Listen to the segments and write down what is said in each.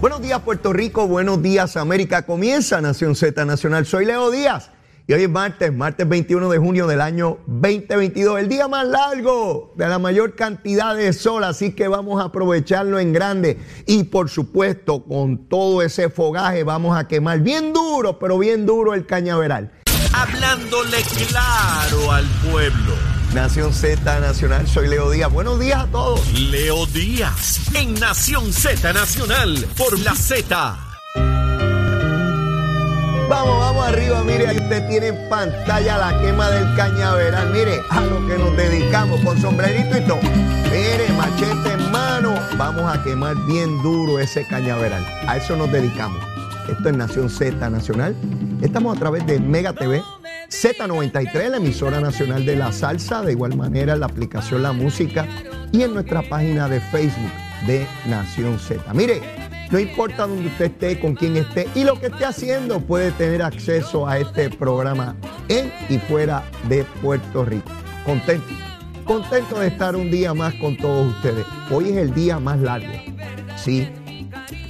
Buenos días Puerto Rico, buenos días América. Comienza Nación Z Nacional. Soy Leo Díaz y hoy es martes, martes 21 de junio del año 2022, el día más largo de la mayor cantidad de sol, así que vamos a aprovecharlo en grande y por supuesto con todo ese fogaje vamos a quemar bien duro, pero bien duro el cañaveral. Hablándole claro al pueblo. Nación Z Nacional, soy Leo Díaz. Buenos días a todos. Leo Díaz en Nación Z Nacional por la Z. Vamos, vamos arriba, mire, ahí usted tiene en pantalla la quema del cañaveral. Mire, a lo que nos dedicamos, con sombrerito y todo. Mire, machete en mano, vamos a quemar bien duro ese cañaveral. A eso nos dedicamos. Esto es Nación Z Nacional. Estamos a través de Mega TV, Z93, la emisora nacional de la salsa, de igual manera la aplicación La Música y en nuestra página de Facebook de Nación Z. Mire, no importa dónde usted esté, con quién esté y lo que esté haciendo, puede tener acceso a este programa en y fuera de Puerto Rico. Contento, contento de estar un día más con todos ustedes. Hoy es el día más largo, sí,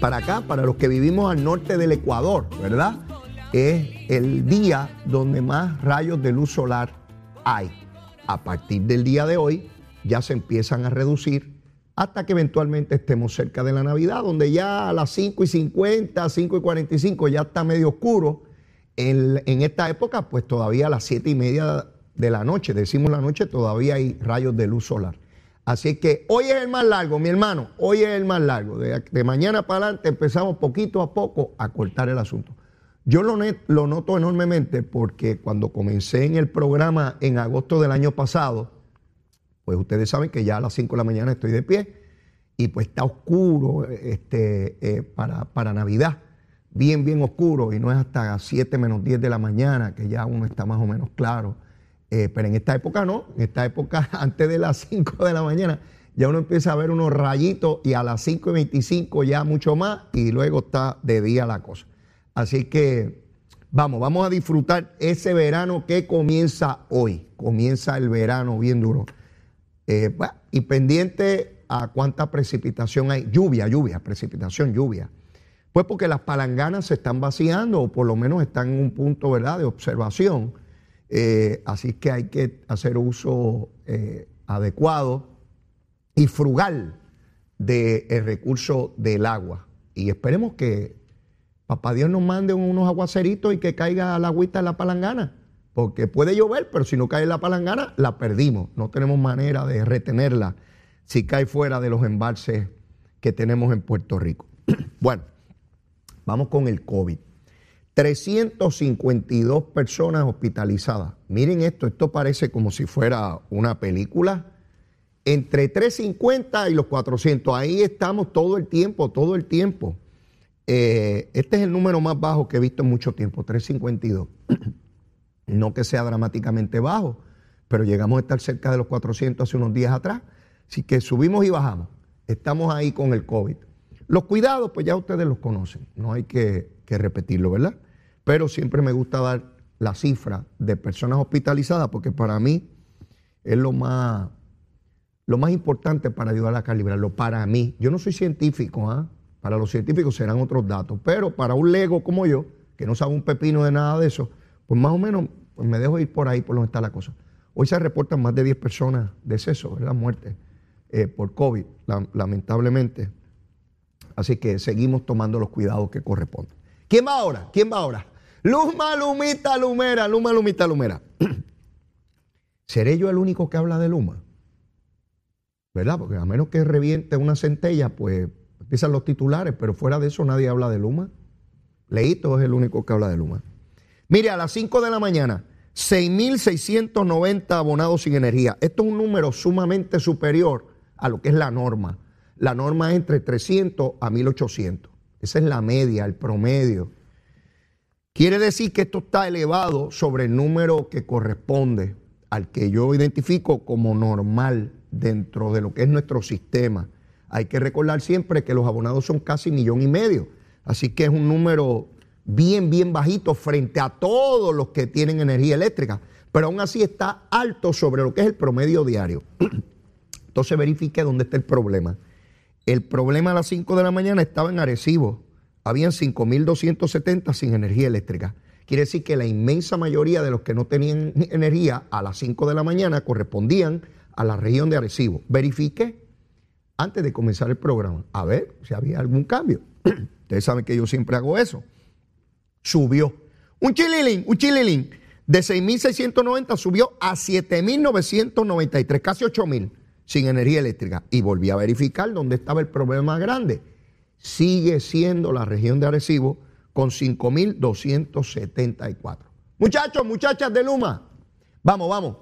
para acá, para los que vivimos al norte del Ecuador, ¿verdad? Es el día donde más rayos de luz solar hay. A partir del día de hoy ya se empiezan a reducir hasta que eventualmente estemos cerca de la Navidad, donde ya a las 5 y 50, 5 y 45 ya está medio oscuro. En, en esta época, pues todavía a las 7 y media de la noche, decimos la noche, todavía hay rayos de luz solar. Así que hoy es el más largo, mi hermano, hoy es el más largo. De, de mañana para adelante empezamos poquito a poco a cortar el asunto. Yo lo, noto enormemente porque cuando comencé en el programa en agosto del año pasado, pues ustedes saben que ya a las 5 de la mañana estoy de pie y pues está oscuro este, eh, para, para, Navidad, bien, bien oscuro y no es hasta 7 menos 10 de la mañana que ya uno está más o menos claro. Eh, pero en esta época no, en esta época antes de las 5 de la mañana ya uno empieza a ver unos rayitos y a las 5 y 25 ya mucho más y luego está de día la cosa. Así que vamos, vamos a disfrutar ese verano que comienza hoy, comienza el verano bien duro. Eh, y pendiente a cuánta precipitación hay. Lluvia, lluvia, precipitación, lluvia. Pues porque las palanganas se están vaciando o por lo menos están en un punto ¿verdad? de observación. Eh, así que hay que hacer uso eh, adecuado y frugal del recurso del agua. Y esperemos que Papá Dios nos mande unos aguaceritos y que caiga la agüita en la palangana porque puede llover, pero si no cae la palangana, la perdimos. No tenemos manera de retenerla si cae fuera de los embalses que tenemos en Puerto Rico. bueno, vamos con el COVID. 352 personas hospitalizadas. Miren esto, esto parece como si fuera una película. Entre 350 y los 400, ahí estamos todo el tiempo, todo el tiempo. Eh, este es el número más bajo que he visto en mucho tiempo, 352. No que sea dramáticamente bajo, pero llegamos a estar cerca de los 400 hace unos días atrás. Así que subimos y bajamos. Estamos ahí con el COVID. Los cuidados, pues ya ustedes los conocen, no hay que, repetirlo, ¿verdad? Pero siempre me gusta dar la cifra de personas hospitalizadas porque para mí es lo más importante para ayudar a calibrarlo. Para mí, yo no soy científico, ¿ah? Para los científicos serán otros datos, pero para un lego como yo, que no sabe un pepino de nada de eso, pues más o menos pues me dejo ir por ahí por donde está la cosa. Hoy se reportan más de 10 personas decesos, ¿verdad? Muertes eh, por COVID, lamentablemente. Así que seguimos tomando los cuidados que corresponden. ¿Quién va ahora? ¿Quién va ahora? Luma, Lumita, Lumera, Luma, Lumita, Lumera. ¿Seré yo el único que habla de Luma? ¿Verdad? Porque a menos que reviente una centella, pues Empiezan los titulares, pero fuera de eso nadie habla de Luma. Leito es el único que habla de Luma. Mire, a las 5 de la mañana, 6.690 abonados sin energía. Esto es un número sumamente superior a lo que es la norma. La norma es entre 300 a 1.800. Esa es la media, el promedio. Quiere decir que esto está elevado sobre el número que corresponde al que yo identifico como normal dentro de lo que es nuestro sistema. Hay que recordar siempre que los abonados son casi millón y medio. Así que es un número bien, bien bajito frente a todos los que tienen energía eléctrica. Pero aún así está alto sobre lo que es el promedio diario. Entonces verifique dónde está el problema. El problema a las 5 de la mañana estaba en Arecibo. Habían 5.270 sin energía eléctrica. Quiere decir que la inmensa mayoría de los que no tenían energía a las 5 de la mañana correspondían a la región de Arecibo. Verifique antes de comenzar el programa, a ver si había algún cambio. Ustedes saben que yo siempre hago eso. Subió. Un chililín, un chililín de 6.690 subió a 7.993, casi 8.000 sin energía eléctrica. Y volví a verificar dónde estaba el problema más grande. Sigue siendo la región de Arecibo con 5.274. Muchachos, muchachas de Luma, vamos, vamos.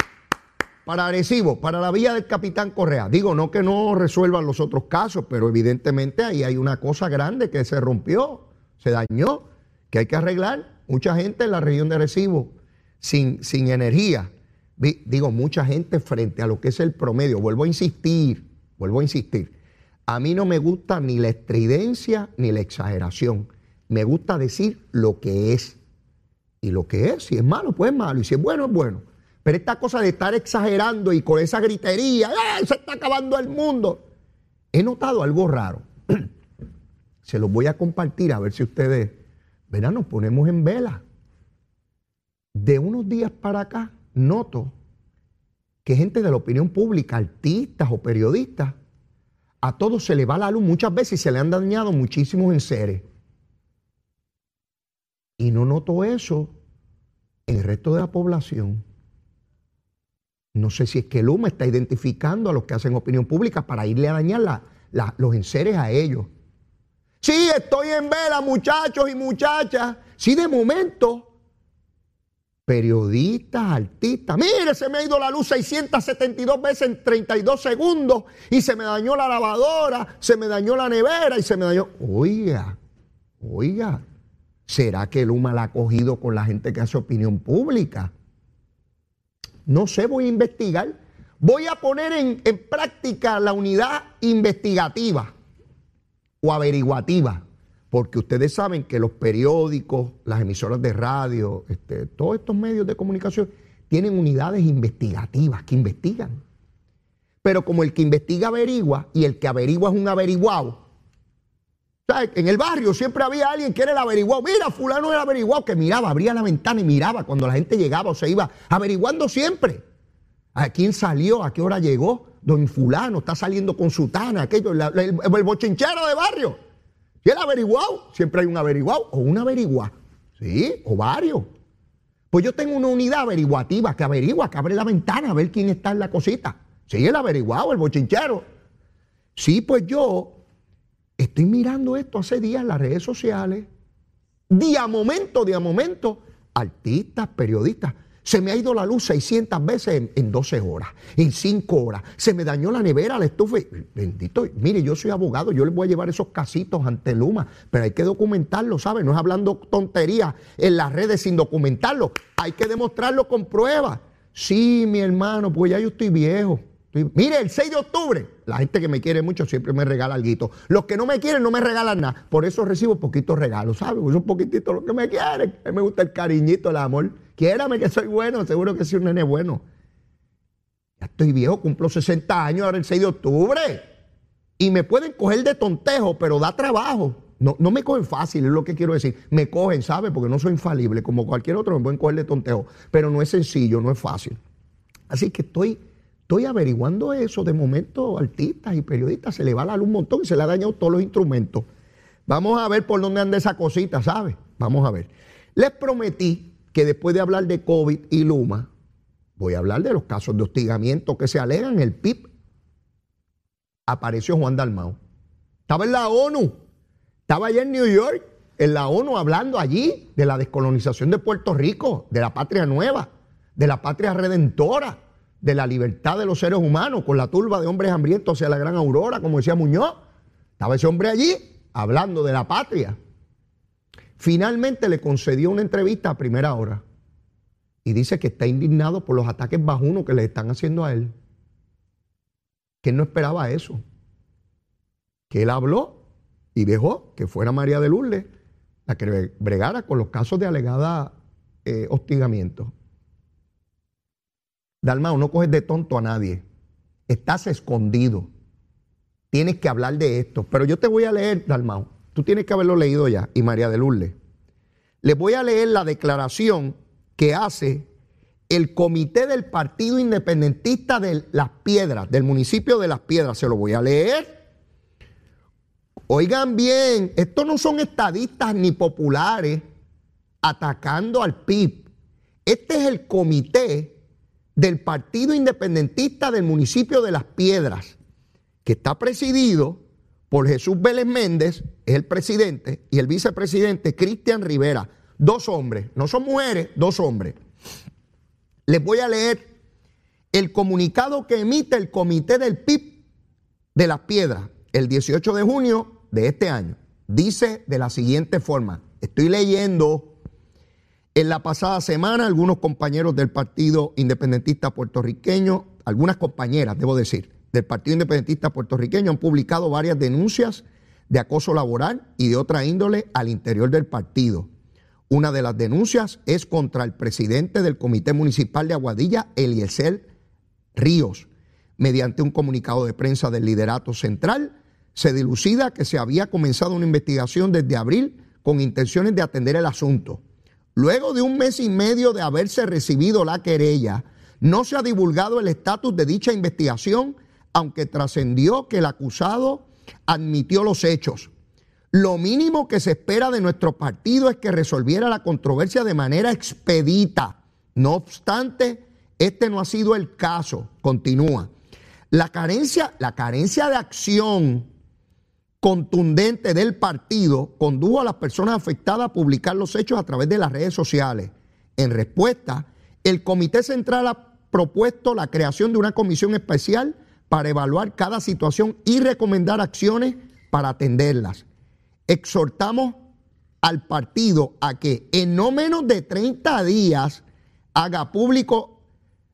Para Arecibo, para la vía del Capitán Correa. Digo, no que no resuelvan los otros casos, pero evidentemente ahí hay una cosa grande que se rompió, se dañó, que hay que arreglar. Mucha gente en la región de Arecibo sin, sin energía digo, mucha gente frente a lo que es el promedio. Vuelvo a insistir, vuelvo a insistir. A mí no me gusta ni la estridencia ni la exageración. Me gusta decir lo que es. Y lo que es, si es malo, pues es malo. Y si es bueno, es bueno. Pero esta cosa de estar exagerando y con esa gritería, se está acabando el mundo! He notado algo raro. Se los voy a compartir a ver si ustedes, verán, nos ponemos en vela. De unos días para acá, noto que gente de la opinión pública, artistas o periodistas, a todos se le va la luz muchas veces y se le han dañado muchísimos enseres. Y no noto eso en el resto de la población. No sé si es que Luma está identificando a los que hacen opinión pública para irle a dañar los enseres a ellos. Sí, estoy en vela, muchachos y muchachas. Sí, de momento periodistas, artistas. Mire, se me ha ido la luz 672 veces en 32 segundos y se me dañó la lavadora, se me dañó la nevera y se me dañó... Oiga, oiga, ¿será que Luma la ha cogido con la gente que hace opinión pública? No sé, voy a investigar. Voy a poner en, práctica la unidad investigativa o averiguativa porque ustedes saben que los periódicos, las emisoras de radio, este, todos estos medios de comunicación tienen unidades investigativas que investigan. Pero como el que investiga averigua y el que averigua es un averiguado, en el barrio siempre había alguien que era el averiguado. Mira, fulano era averiguado, que miraba, abría la ventana y miraba cuando la gente llegaba o se iba, averiguando siempre. ¿A quién salió? ¿A qué hora llegó? Don fulano está saliendo con su tana, aquello, el, el bochinchero de barrio. ¿Y el averiguado? Siempre hay un averiguado o una averigua. ¿Sí? O varios. Pues yo tengo una unidad averiguativa que averigua, que abre la ventana a ver quién está en la cosita. Sí, el averiguado, el bochinchero. Sí, pues yo estoy mirando esto hace días en las redes sociales. Día momento, día momento. Artistas, periodistas. Se me ha ido la luz 600 veces en, 12 horas, en 5 horas. Se me dañó la nevera, la estufa. Bendito. Mire, yo soy abogado, yo les voy a llevar esos casitos ante Luma, pero hay que documentarlo, ¿sabe? No es hablando tonterías en las redes sin documentarlo. Hay que demostrarlo con pruebas. Sí, mi hermano, pues ya yo estoy viejo. Mire, el 6 de octubre, la gente que me quiere mucho siempre me regala algo. Los que no me quieren no me regalan nada. Por eso recibo poquitos regalos, ¿sabes? Son poquititos los que me quieren. A mí me gusta el cariñito, el amor. Quiérame que soy bueno, seguro que soy un nene bueno. Ya estoy viejo, cumplo 60 años ahora el 6 de octubre. Y me pueden coger de tontejo, pero da trabajo. No, no me cogen fácil, es lo que quiero decir. Me cogen, ¿sabes? Porque no soy infalible. Como cualquier otro, me pueden coger de tontejo. Pero no es sencillo, no es fácil. Así que estoy Estoy averiguando eso. De momento, artistas y periodistas se le va la luz un montón y se le ha dañado todos los instrumentos. Vamos a ver por dónde anda esa cosita, ¿sabes? Vamos a ver. Les prometí que después de hablar de COVID y Luma, voy a hablar de los casos de hostigamiento que se alegan. El PIB apareció Juan Dalmao. Estaba en la ONU. Estaba allá en New York, en la ONU, hablando allí de la descolonización de Puerto Rico, de la patria nueva, de la patria redentora, de la libertad de los seres humanos, con la turba de hombres hambrientos hacia la gran aurora, como decía Muñoz. Estaba ese hombre allí hablando de la patria. Finalmente le concedió una entrevista a primera hora y dice que está indignado por los ataques bajunos que le están haciendo a él. Que él no esperaba eso. Que él habló y dejó que fuera María de Lourdes la que bregara con los casos de alegada eh, hostigamiento. Dalmao, no coges de tonto a nadie. Estás escondido. Tienes que hablar de esto. Pero yo te voy a leer, Dalmao. Tú tienes que haberlo leído ya. Y María de Lourdes. Les voy a leer la declaración que hace el comité del Partido Independentista de Las Piedras, del municipio de Las Piedras. Se lo voy a leer. Oigan bien, estos no son estadistas ni populares atacando al PIB. Este es el comité del Partido Independentista del municipio de Las Piedras, que está presidido por Jesús Vélez Méndez, es el presidente, y el vicepresidente Cristian Rivera. Dos hombres, no son mujeres, dos hombres. Les voy a leer el comunicado que emite el comité del PIB de Las Piedras el 18 de junio de este año. Dice de la siguiente forma, estoy leyendo en la pasada semana algunos compañeros del Partido Independentista Puertorriqueño, algunas compañeras, debo decir, del Partido Independentista Puertorriqueño han publicado varias denuncias de acoso laboral y de otra índole al interior del partido. Una de las denuncias es contra el presidente del Comité Municipal de Aguadilla, Eliezer Ríos. Mediante un comunicado de prensa del liderato central, se dilucida que se había comenzado una investigación desde abril con intenciones de atender el asunto. Luego de un mes y medio de haberse recibido la querella, no se ha divulgado el estatus de dicha investigación, aunque trascendió que el acusado admitió los hechos. Lo mínimo que se espera de nuestro partido es que resolviera la controversia de manera expedita. No obstante, este no ha sido el caso. Continúa. La carencia, la carencia de acción contundente del partido condujo a las personas afectadas a publicar los hechos a través de las redes sociales. En respuesta, el Comité Central ha propuesto la creación de una comisión especial para evaluar cada situación y recomendar acciones para atenderlas exhortamos al partido a que en no menos de 30 días haga público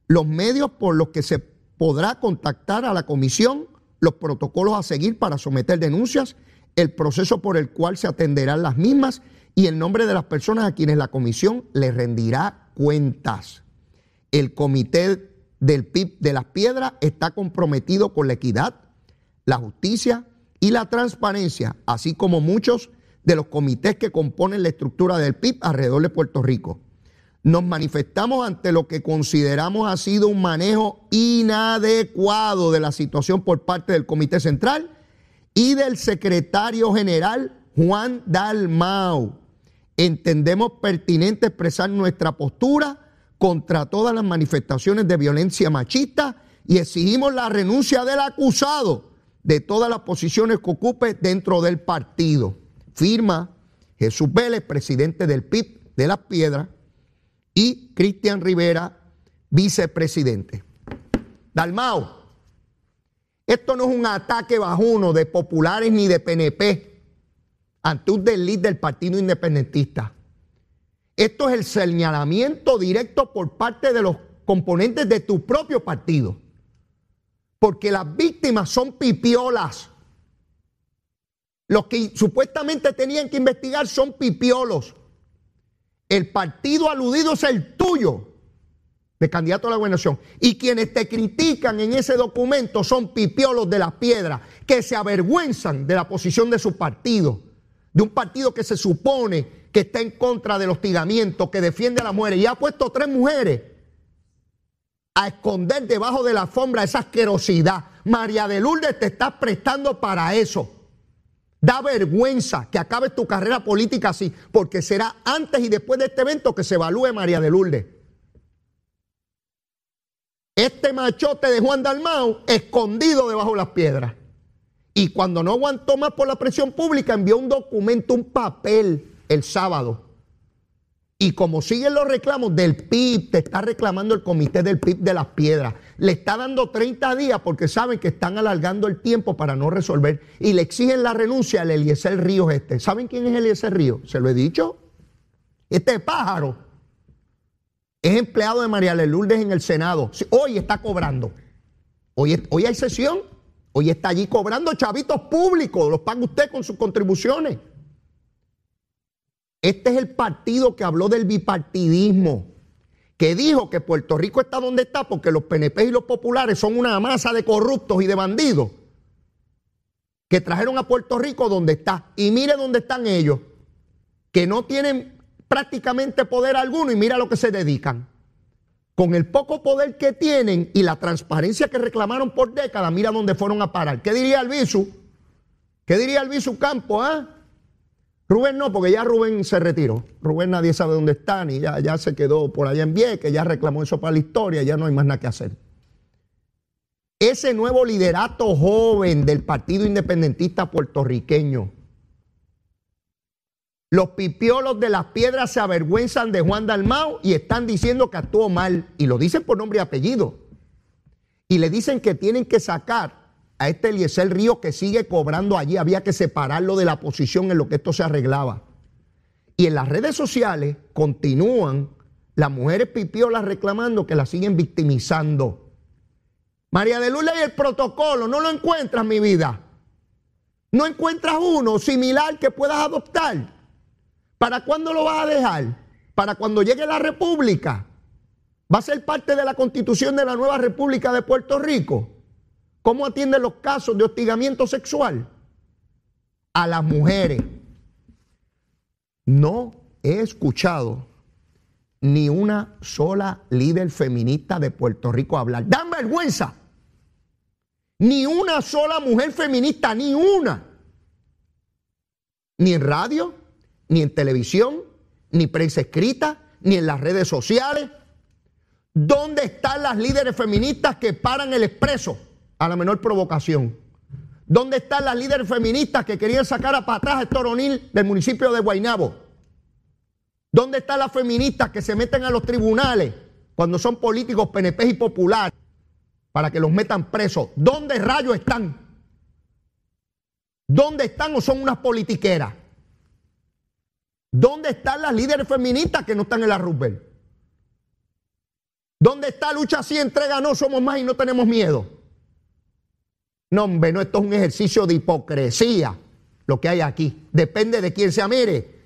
los medios por los que se podrá contactar a la comisión, los protocolos a seguir para someter denuncias, el proceso por el cual se atenderán las mismas y el nombre de las personas a quienes la comisión le rendirá cuentas. El comité del PIB de las Piedras está comprometido con la equidad, la justicia y la transparencia, así como muchos de los comités que componen la estructura del PIB alrededor de Puerto Rico. Nos manifestamos ante lo que consideramos ha sido un manejo inadecuado de la situación por parte del Comité Central y del secretario general Juan Dalmau. Entendemos pertinente expresar nuestra postura contra todas las manifestaciones de violencia machista y exigimos la renuncia del acusado de todas las posiciones que ocupe dentro del partido. Firma Jesús Vélez, presidente del PIB de las Piedras, y Cristian Rivera, vicepresidente. Dalmao, esto no es un ataque bajuno de populares ni de PNP ante un desliz del Partido Independentista. Esto es el señalamiento directo por parte de los componentes de tu propio partido porque las víctimas son pipiolas. Los que supuestamente tenían que investigar son pipiolos. El partido aludido es el tuyo de candidato a la gobernación. Y quienes te critican en ese documento son pipiolos de las piedras, que se avergüenzan de la posición de su partido, de un partido que se supone que está en contra del hostigamiento, que defiende a las mujeres. Y ha puesto tres mujeres a esconder debajo de la alfombra esa asquerosidad. María de Lourdes te está prestando para eso. Da vergüenza que acabes tu carrera política así, porque será antes y después de este evento que se evalúe María de Lourdes. Este machote de Juan Dalmao escondido debajo de las piedras. Y cuando no aguantó más por la presión pública, envió un documento, un papel el sábado. Y como siguen los reclamos del PIB, te está reclamando el comité del PIB de las piedras. Le está dando 30 días porque saben que están alargando el tiempo para no resolver. Y le exigen la renuncia al Eliezer Ríos este. ¿Saben quién es Eliezer Ríos? Se lo he dicho. Este pájaro es empleado de María Lourdes en el Senado. Hoy está cobrando. Hoy, hoy hay sesión. Hoy está allí cobrando chavitos públicos. Los paga usted con sus contribuciones. Este es el partido que habló del bipartidismo, que dijo que Puerto Rico está donde está porque los PNP y los populares son una masa de corruptos y de bandidos que trajeron a Puerto Rico donde está. Y mire dónde están ellos, que no tienen prácticamente poder alguno y mira a lo que se dedican. Con el poco poder que tienen y la transparencia que reclamaron por décadas, mira dónde fueron a parar. ¿Qué diría Albizu? ¿Qué diría Albizu Campo? Ah? Rubén no, porque ya Rubén se retiró. Rubén nadie sabe dónde está, ni ya, se quedó por allá en que ya reclamó eso para la historia, ya no hay más nada que hacer. Ese nuevo liderato joven del Partido Independentista puertorriqueño, los pipiolos de las piedras se avergüenzan de Juan Dalmao y están diciendo que actuó mal, y lo dicen por nombre y apellido. Y le dicen que tienen que sacar a este Eliezer Río que sigue cobrando allí. Había que separarlo de la posición en lo que esto se arreglaba. Y en las redes sociales continúan las mujeres pipiolas reclamando que la siguen victimizando. María de Lula y el protocolo, no lo encuentras, mi vida. No encuentras uno similar que puedas adoptar. ¿Para cuándo lo vas a dejar? ¿Para cuando llegue la República? ¿Va a ser parte de la constitución de la nueva República de Puerto Rico? ¿Cómo atiende los casos de hostigamiento sexual? A las mujeres. No he escuchado ni una sola líder feminista de Puerto Rico hablar. Dan vergüenza. Ni una sola mujer feminista, ni una. Ni en radio, ni en televisión, ni prensa escrita, ni en las redes sociales. ¿Dónde están las líderes feministas que paran el expreso? A la menor provocación. ¿Dónde están las líderes feministas que querían sacar a patas a Toronil del municipio de Guaynabo? ¿Dónde están las feministas que se meten a los tribunales cuando son políticos PNP y populares para que los metan presos? ¿Dónde rayos están? ¿Dónde están o son unas politiqueras? ¿Dónde están las líderes feministas que no están en la Rubel? ¿Dónde está lucha así, entrega no, somos más y no tenemos miedo? No, hombre, no, esto es un ejercicio de hipocresía lo que hay aquí. Depende de quién sea. Mire,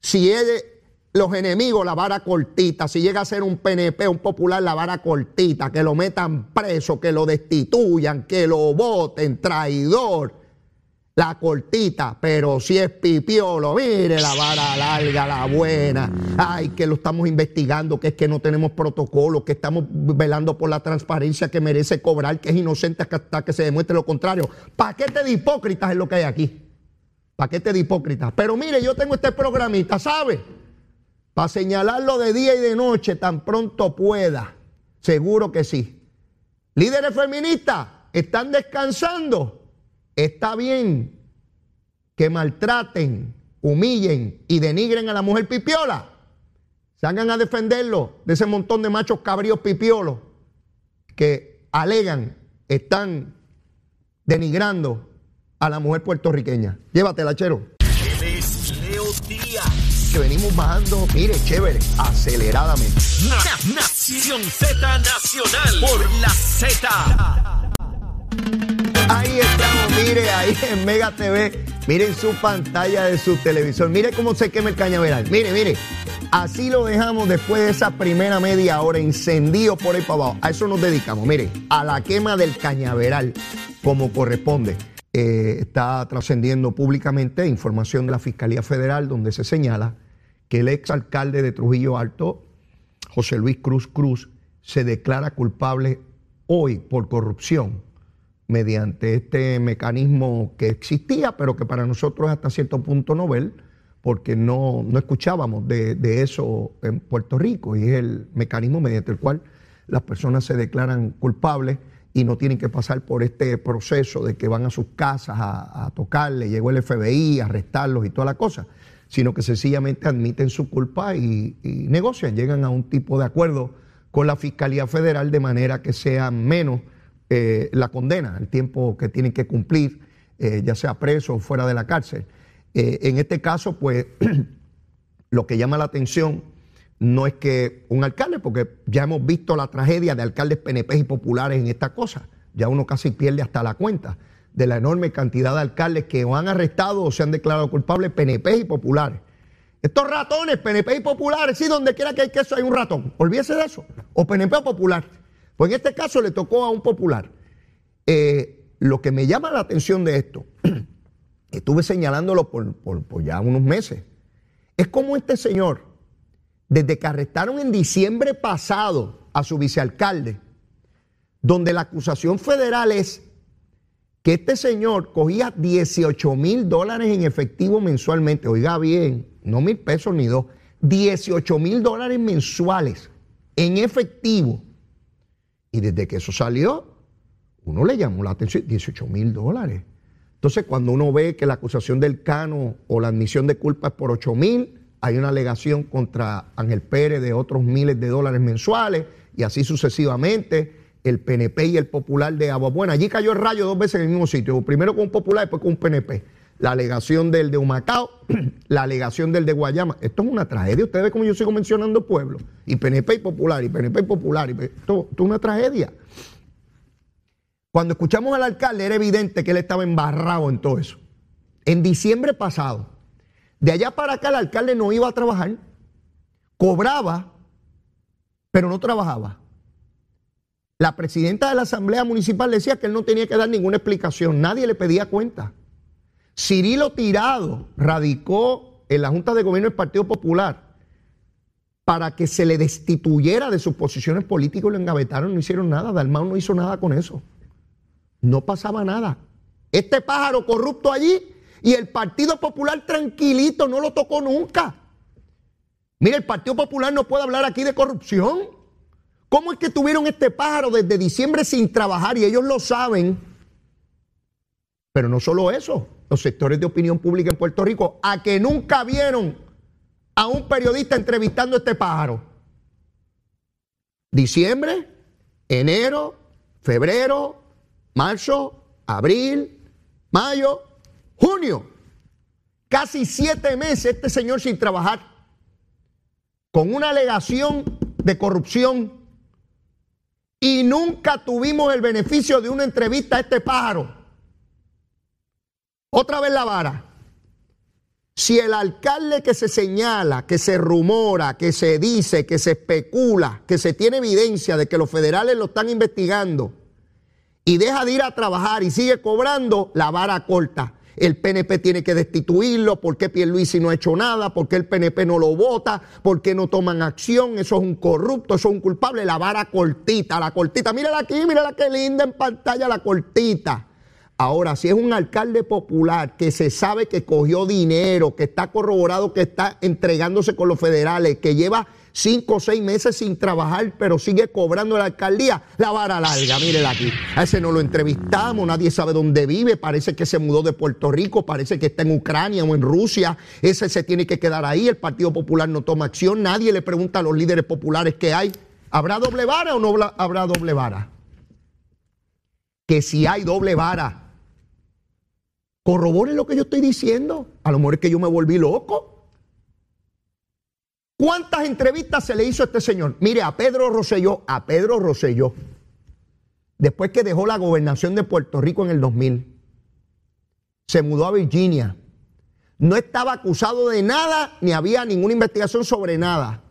si es los enemigos, la vara cortita. Si llega a ser un PNP, un popular, la vara cortita. Que lo metan preso, que lo destituyan, que lo voten, traidor la cortita, pero si es pipiolo, mire la vara larga, la buena. Ay, que lo estamos investigando, que es que no tenemos protocolo, que estamos velando por la transparencia que merece cobrar, que es inocente hasta que se demuestre lo contrario. Paquete de hipócritas es lo que hay aquí. Paquete de hipócritas. Pero mire, yo tengo este programita, ¿sabe? Para señalarlo de día y de noche tan pronto pueda. Seguro que sí. Líderes feministas, ¿están descansando? Está bien que maltraten, humillen y denigren a la mujer pipiola. Se hagan a defenderlo de ese montón de machos cabríos pipiolos que alegan están denigrando a la mujer puertorriqueña. Llévatela, chero. Que venimos bajando, mire, chévere, aceleradamente. Nación Z Nacional por la Z. Mire, ahí en Mega TV. Miren su pantalla de su televisor. Mire cómo se quema el cañaveral. Mire, mire. Así lo dejamos después de esa primera media hora encendido por ahí para abajo. A eso nos dedicamos, mire, a la quema del cañaveral, como corresponde. Eh, está trascendiendo públicamente información de la Fiscalía Federal donde se señala que el ex alcalde de Trujillo Alto, José Luis Cruz Cruz, se declara culpable hoy por corrupción mediante este mecanismo que existía, pero que para nosotros hasta cierto punto novel, porque no, no escuchábamos de, de, eso en Puerto Rico, y es el mecanismo mediante el cual las personas se declaran culpables y no tienen que pasar por este proceso de que van a sus casas a, tocarle, llegó el FBI, a arrestarlos y toda la cosa, sino que sencillamente admiten su culpa y, negocian, llegan a un tipo de acuerdo con la Fiscalía Federal de manera que sea menos eh, la condena, el tiempo que tienen que cumplir, eh, ya sea preso o fuera de la cárcel. Eh, en este caso, pues, lo que llama la atención no es que un alcalde, porque ya hemos visto la tragedia de alcaldes PNP y populares en esta cosa. Ya uno casi pierde hasta la cuenta de la enorme cantidad de alcaldes que o han arrestado o se han declarado culpables PNP y populares. Estos ratones, PNP y populares, sí, donde quiera que hay queso hay un ratón. Olvídese de eso. O PNP o popular. Pues en este caso le tocó a un popular. Eh, lo que me llama la atención de esto, estuve señalándolo por, por ya unos meses, es como este señor desde que arrestaron en diciembre pasado a su vicealcalde, donde la acusación federal es que este señor cogía 18 mil dólares en efectivo mensualmente, oiga bien, no mil pesos ni dos, 18 mil dólares mensuales en efectivo. Y desde que eso salió, uno le llamó la atención, 18 mil dólares. Entonces, cuando uno ve que la acusación del cano o la admisión de culpa es por 8 mil, hay una alegación contra Ángel Pérez de otros miles de dólares mensuales y así sucesivamente. El PNP y el Popular de Buena. Allí cayó el rayo dos veces en el mismo sitio, primero con un Popular, después con un PNP. La alegación del de Humacao, la alegación del de Guayama. Esto es una tragedia. Ustedes cómo yo sigo mencionando pueblos. Y PNP y Popular, y PNP y Popular. Y esto, esto es una tragedia. Cuando escuchamos al alcalde era evidente que él estaba embarrado en todo eso. En diciembre pasado, de allá para acá el alcalde no iba a trabajar, cobraba, pero no trabajaba. La presidenta de la Asamblea Municipal decía que él no tenía que dar ninguna explicación, nadie le pedía cuenta. Cirilo Tirado radicó en la Junta de Gobierno del Partido Popular para que se le destituyera de sus posiciones políticas y lo engavetaron, no hicieron nada. Dalmau no hizo nada con eso. No pasaba nada. Este pájaro corrupto allí y el Partido Popular tranquilito, no lo tocó nunca. Mire, el Partido Popular no puede hablar aquí de corrupción. ¿Cómo es que tuvieron este pájaro desde diciembre sin trabajar y ellos lo saben? Pero no solo eso, los sectores de opinión pública en Puerto Rico, a que nunca vieron a un periodista entrevistando a este pájaro. Diciembre, enero, febrero, marzo, abril, mayo, Junio, casi siete meses este señor sin trabajar, con una alegación de corrupción y nunca tuvimos el beneficio de una entrevista a este pájaro. Otra vez la vara. Si el alcalde que se señala, que se rumora, que se dice, que se especula, que se tiene evidencia de que los federales lo están investigando y deja de ir a trabajar y sigue cobrando, la vara corta el PNP tiene que destituirlo, por qué Pierluisi no ha hecho nada, por qué el PNP no lo vota, por qué no toman acción, eso es un corrupto, eso es un culpable, la vara cortita, la cortita, mírala aquí, mírala qué linda en pantalla la cortita. Ahora, si es un alcalde popular que se sabe que cogió dinero, que está corroborado que está entregándose con los federales, que lleva cinco o seis meses sin trabajar, pero sigue cobrando la alcaldía, la vara larga, mírela aquí. A ese no lo entrevistamos, nadie sabe dónde vive, parece que se mudó de Puerto Rico, parece que está en Ucrania o en Rusia, ese se tiene que quedar ahí, el Partido Popular no toma acción, nadie le pregunta a los líderes populares qué hay. ¿Habrá doble vara o no habrá doble vara? Que si hay doble vara, corroboren lo que yo estoy diciendo. A lo mejor es que yo me volví loco. ¿Cuántas entrevistas se le hizo a este señor? Mire, a Pedro Rosselló, a Pedro Rosselló, después que dejó la gobernación de Puerto Rico en el 2000, se mudó a Virginia. No estaba acusado de nada, ni había ninguna investigación sobre nada.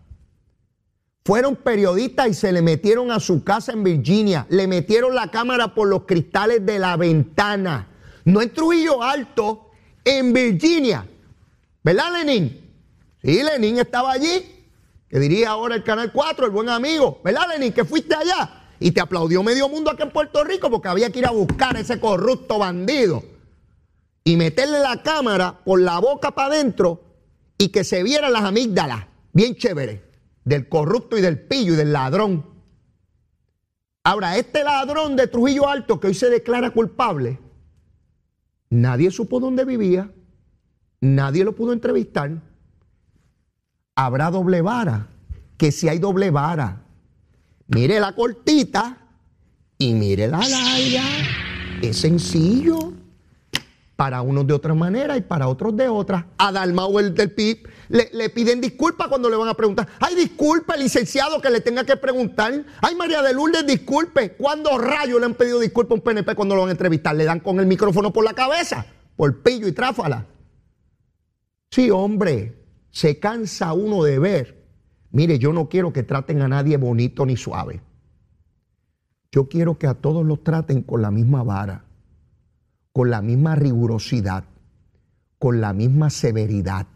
Fueron periodistas y se le metieron a su casa en Virginia. Le metieron la cámara por los cristales de la ventana. No en Trujillo Alto, en Virginia. ¿Verdad, Lenin? Sí, Lenin estaba allí, que diría ahora el Canal 4, el buen amigo, ¿verdad, Lenin? Que fuiste allá y te aplaudió medio mundo aquí en Puerto Rico porque había que ir a buscar a ese corrupto bandido y meterle la cámara por la boca para adentro y que se vieran las amígdalas, bien chévere, del corrupto y del pillo y del ladrón. Ahora, este ladrón de Trujillo Alto que hoy se declara culpable, nadie supo dónde vivía, nadie lo pudo entrevistar. Habrá doble vara, que si hay doble vara, mire la cortita y mire la larga. Es sencillo para unos de otra manera y para otros de otra. A el del PIB le, piden disculpas cuando le van a preguntar. Ay, disculpe, licenciado, que le tenga que preguntar. Ay, María de Lourdes, disculpe. ¿Cuándo rayos le han pedido disculpas a un PNP cuando lo van a entrevistar? Le dan con el micrófono por la cabeza, por pillo y tráfala. Sí, hombre, se cansa uno de ver. Mire, yo no quiero que traten a nadie bonito ni suave. Yo quiero que a todos los traten con la misma vara con la misma rigurosidad, con la misma severidad,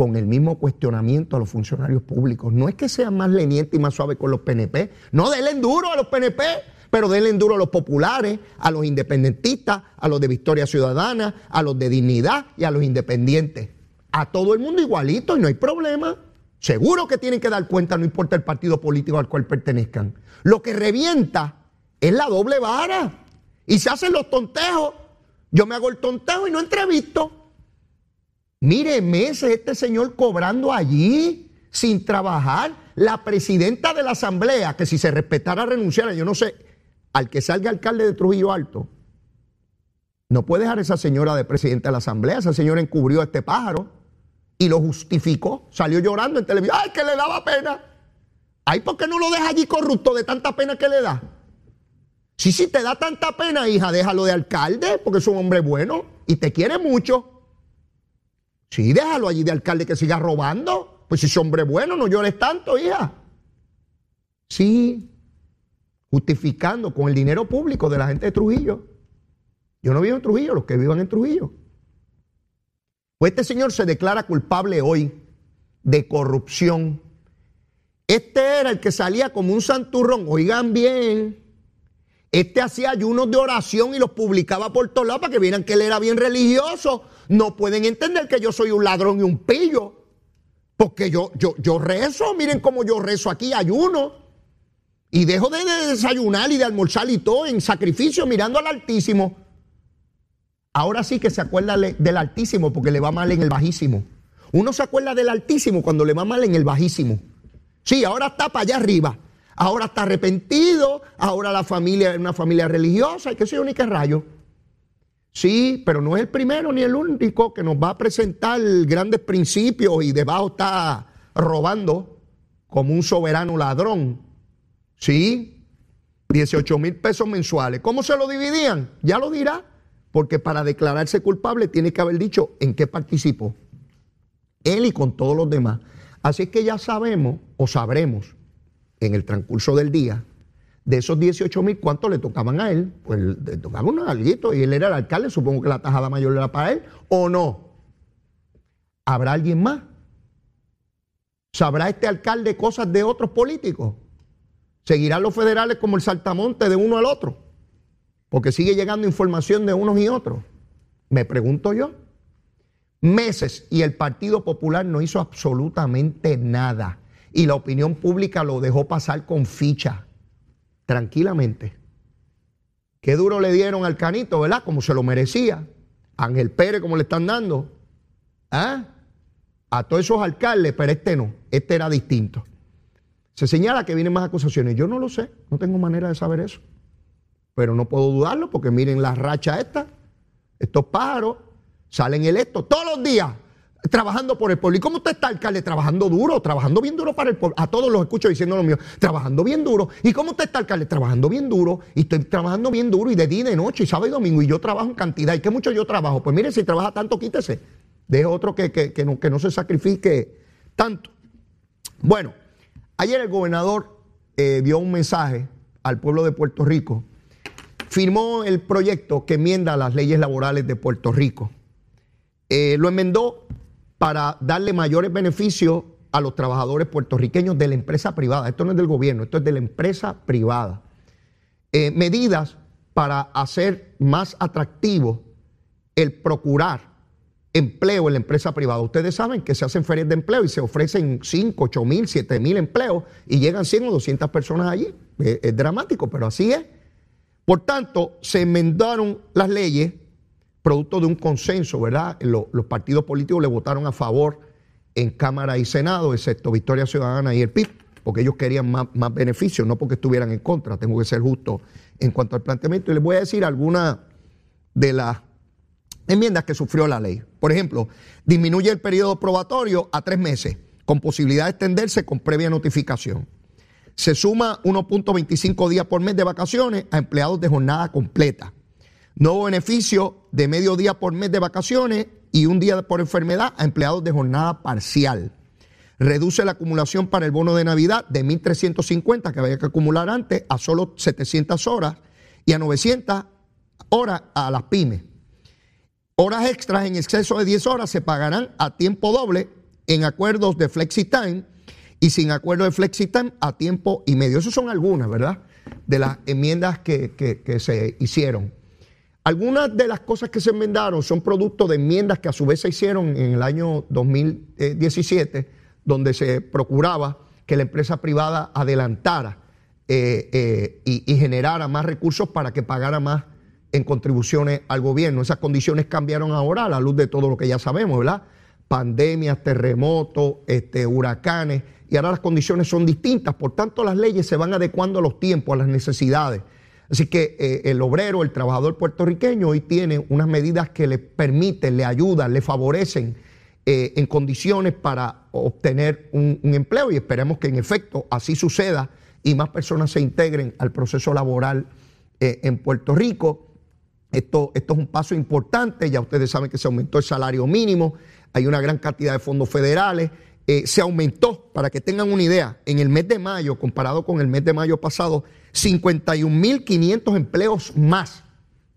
con el mismo cuestionamiento a los funcionarios públicos. No es que sean más lenientes y más suaves con los PNP, no denle duro a los PNP, pero denle duro a los populares, a los independentistas, a los de Victoria Ciudadana, a los de Dignidad y a los independientes. A todo el mundo igualito y no hay problema. Seguro que tienen que dar cuenta, no importa el partido político al cual pertenezcan. Lo que revienta es la doble vara. Y se hacen los tontejos yo me hago el tonteo y no entrevisto. Mire, meses este señor cobrando allí sin trabajar. La presidenta de la asamblea, que si se respetara renunciara, yo no sé, al que salga alcalde de Trujillo Alto, no puede dejar esa señora de presidenta de la asamblea. Esa señora encubrió a este pájaro y lo justificó. Salió llorando en televisión. ¡Ay, que le daba pena! ¡Ay, ¿por qué no lo deja allí corrupto de tanta pena que le da? Sí, sí, te da tanta pena, hija, déjalo de alcalde, porque es un hombre bueno y te quiere mucho. Sí, déjalo allí de alcalde que siga robando. Pues si es hombre bueno, no llores tanto, hija. Sí, justificando con el dinero público de la gente de Trujillo. Yo no vivo en Trujillo, los que vivan en Trujillo. Pues este señor se declara culpable hoy de corrupción. Este era el que salía como un santurrón. Oigan bien, este hacía ayunos de oración y los publicaba por todos lados para que vieran que él era bien religioso. No pueden entender que yo soy un ladrón y un pillo. Porque yo, yo, yo rezo, miren cómo yo rezo aquí, ayuno. Y dejo de, desayunar y de almorzar y todo en sacrificio mirando al Altísimo. Ahora sí que se acuerda del Altísimo porque le va mal en el bajísimo. Uno se acuerda del Altísimo cuando le va mal en el bajísimo. Sí, ahora está para allá arriba ahora está arrepentido, ahora la familia es una familia religiosa, y yo, ni qué rayo. Sí, pero no es el primero ni el único que nos va a presentar grandes principios y debajo está robando como un soberano ladrón. Sí, 18 mil pesos mensuales. ¿Cómo se lo dividían? Ya lo dirá, porque para declararse culpable tiene que haber dicho en qué participó. Él y con todos los demás. Así que ya sabemos o sabremos en el transcurso del día, de esos 18 mil, ¿cuánto le tocaban a él? Pues le tocaba un alguito y él era el alcalde, supongo que la tajada mayor era para él, o no. ¿Habrá alguien más? ¿Sabrá este alcalde cosas de otros políticos? ¿Seguirán los federales como el saltamonte de uno al otro? Porque sigue llegando información de unos y otros. Me pregunto yo. Meses y el Partido Popular no hizo absolutamente nada y la opinión pública lo dejó pasar con ficha, tranquilamente. Qué duro le dieron al canito, ¿verdad? Como se lo merecía. Ángel Pérez, como le están dando. ¿Ah? A todos esos alcaldes, pero este no, este era distinto. Se señala que vienen más acusaciones. Yo no lo sé, no tengo manera de saber eso. Pero no puedo dudarlo porque miren la racha esta. Estos pájaros salen electos todos los días trabajando por el pueblo. ¿Y cómo usted está, alcalde? Trabajando duro, trabajando bien duro para el pueblo. A todos los escucho diciendo lo mío, trabajando bien duro. ¿Y cómo usted está, alcalde? Trabajando bien duro. Y estoy trabajando bien duro y de día y de noche, y sábado y domingo. Y yo trabajo en cantidad. ¿Y qué mucho yo trabajo? Pues mire, si trabaja tanto, quítese. Deje otro que, que, no, que no se sacrifique tanto. Bueno, ayer el gobernador eh, dio un mensaje al pueblo de Puerto Rico. Firmó el proyecto que enmienda las leyes laborales de Puerto Rico. Eh, lo enmendó para darle mayores beneficios a los trabajadores puertorriqueños de la empresa privada. Esto no es del gobierno, esto es de la empresa privada. Eh, medidas para hacer más atractivo el procurar empleo en la empresa privada. Ustedes saben que se hacen ferias de empleo y se ofrecen 5, 8 mil, 7 mil empleos y llegan 100 o 200 personas allí. Es, es dramático, pero así es. Por tanto, se enmendaron las leyes producto de un consenso, ¿verdad? Lo- los partidos políticos le votaron a favor en Cámara y Senado, excepto Victoria Ciudadana y el PIB, porque ellos querían más, más beneficios, no porque estuvieran en contra. Tengo que ser justo en cuanto al planteamiento. Y les voy a decir algunas de las enmiendas que sufrió la ley. Por ejemplo, disminuye el periodo probatorio a tres meses, con posibilidad de extenderse con previa notificación. Se suma 1.25 días por mes de vacaciones a empleados de jornada completa. Nuevo beneficio de medio día por mes de vacaciones y un día por enfermedad a empleados de jornada parcial. Reduce la acumulación para el bono de Navidad de 1.350 que había que acumular antes a solo 700 horas y a 900 horas a las pymes. Horas extras en exceso de 10 horas se pagarán a tiempo doble en acuerdos de FlexiTime y sin acuerdo de FlexiTime a tiempo y medio. Esas son algunas, ¿verdad? De las enmiendas que se hicieron. Algunas de las cosas que se enmendaron son producto de enmiendas que a su vez se hicieron en el año 2017, donde se procuraba que la empresa privada adelantara eh, eh, y, generara más recursos para que pagara más en contribuciones al gobierno. Esas condiciones cambiaron ahora a la luz de todo lo que ya sabemos, ¿verdad? Pandemias, terremotos, este, huracanes, y ahora las condiciones son distintas. Por tanto, las leyes se van adecuando a los tiempos, a las necesidades. Así que eh, el obrero, el trabajador puertorriqueño hoy tiene unas medidas que le permiten, le ayudan, le favorecen eh, en condiciones para obtener un, empleo y esperemos que en efecto así suceda y más personas se integren al proceso laboral eh, en Puerto Rico. Esto, esto es un paso importante, ya ustedes saben que se aumentó el salario mínimo, hay una gran cantidad de fondos federales, se aumentó, para que tengan una idea, en el mes de mayo, comparado con el mes de mayo pasado, 51.500 empleos más.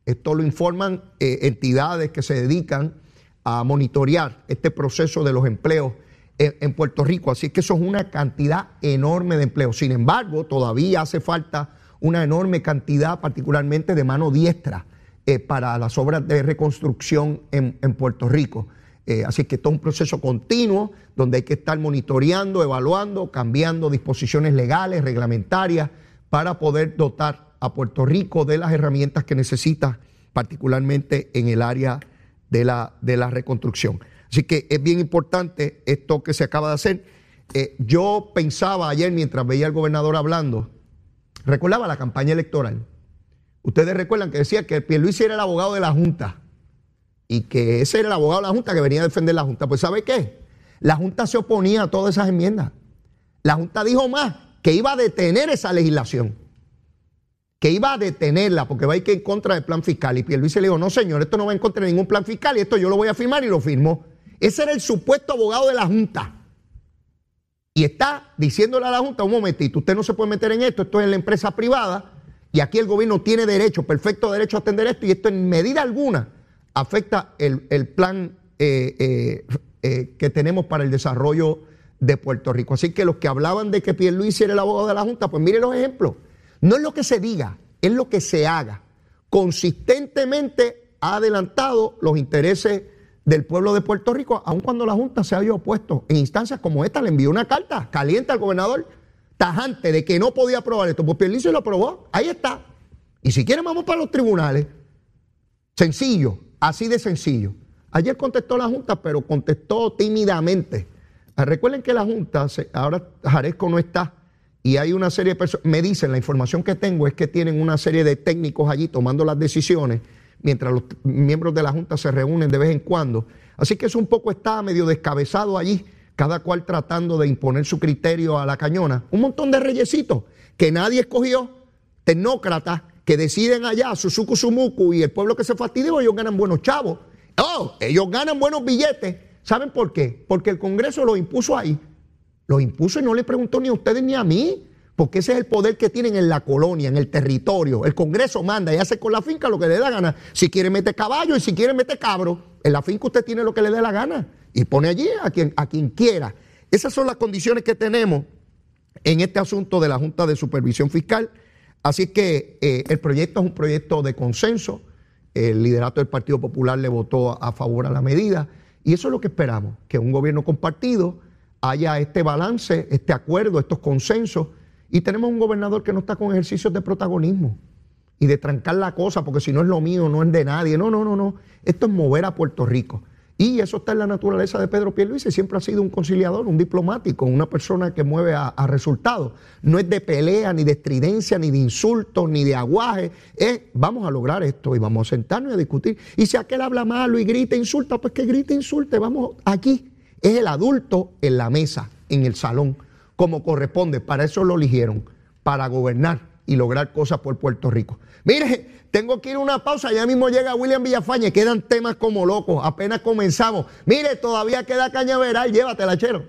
Esto lo informan eh, entidades que se dedican a monitorear este proceso de los empleos en, Puerto Rico. Así que eso es una cantidad enorme de empleos. Sin embargo, todavía hace falta una enorme cantidad, particularmente de mano diestra, eh, para las obras de reconstrucción en, en Puerto Rico. Eh, así que esto es un proceso continuo donde hay que estar monitoreando, evaluando, cambiando disposiciones legales, reglamentarias, para poder dotar a Puerto Rico de las herramientas que necesita, particularmente en el área de la, de la reconstrucción. Así que es bien importante esto que se acaba de hacer. Eh, yo pensaba ayer mientras veía al gobernador hablando, recordaba la campaña electoral. Ustedes recuerdan que decía que Pierluisi era el abogado de la Junta y que ese era el abogado de la Junta que venía a defender la Junta. Pues ¿sabe qué? La Junta se oponía a todas esas enmiendas. La Junta dijo más, que iba a detener esa legislación, que iba a detenerla porque va a ir en contra del plan fiscal. Y Pierluisi le dijo, no señor, esto no va en contra de ningún plan fiscal y esto yo lo voy a firmar y lo firmó. Ese era el supuesto abogado de la Junta. Y está diciéndole a la Junta, un momentito, usted no se puede meter en esto, esto es en la empresa privada y aquí el gobierno tiene derecho, perfecto derecho a atender esto y esto en medida alguna afecta el, el plan eh, eh, eh, que tenemos para el desarrollo de Puerto Rico. Así que los que hablaban de que Pierluisi era el abogado de la Junta, pues mire los ejemplos. No es lo que se diga, es lo que se haga. Consistentemente ha adelantado los intereses del pueblo de Puerto Rico, aun cuando la Junta se había opuesto. En instancias como esta le envió una carta caliente al gobernador, tajante, de que no podía aprobar esto. Pues Pierluisi lo aprobó, ahí está. Y si quieren vamos para los tribunales. Sencillo, así de sencillo. Ayer contestó la Junta, pero contestó tímidamente. Ah, Recuerden que la Junta, ahora Jaresco no está, y hay una serie de personas, me dicen, la información que tengo es que tienen una serie de técnicos allí tomando las decisiones, mientras los miembros de la Junta se reúnen de vez en cuando. Así que eso un poco está medio descabezado allí, cada cual tratando de imponer su criterio a la cañona. Un montón de reyesitos que nadie escogió, tecnócratas, que deciden allá, Susuku Sumuku y el pueblo que se fastidió, ellos ganan buenos chavos. Oh, ellos ganan buenos billetes. ¿Saben por qué? Porque el Congreso los impuso ahí. Los impuso y no le preguntó ni a ustedes ni a mí. Porque ese es el poder que tienen en la colonia, en el territorio. El Congreso manda y hace con la finca lo que le da gana. Si quiere mete caballo y si quiere mete cabro. En la finca usted tiene lo que le dé la gana. Y pone allí a quien, a quien quiera. Esas son las condiciones que tenemos en este asunto de la Junta de Supervisión Fiscal. Así que eh, el proyecto es un proyecto de consenso. El liderato del Partido Popular le votó a favor a la medida. Y eso es lo que esperamos, que un gobierno compartido haya este balance, este acuerdo, estos consensos Y tenemos un gobernador que no está con ejercicios de protagonismo y de trancar la cosa, porque si no es lo mío, no es de nadie. No, no, no, no. Esto es mover a Puerto Rico. Y eso está en la naturaleza de Pedro Pierluisi. Siempre ha sido un conciliador, un diplomático, una persona que mueve a, resultados. No es de pelea, ni de estridencia, ni de insultos, ni de aguaje. Es vamos a lograr esto y vamos a sentarnos a discutir. Y si aquel habla malo y grita, insulta, pues que grite, insulte. Vamos aquí. Es el adulto en la mesa, en el salón, como corresponde. Para eso lo eligieron, para gobernar y lograr cosas por Puerto Rico. Mire, tengo que ir a una pausa, ya mismo llega William Villafañe, quedan temas como locos, apenas comenzamos. Mire, todavía queda cañaveral, llévatela, chero.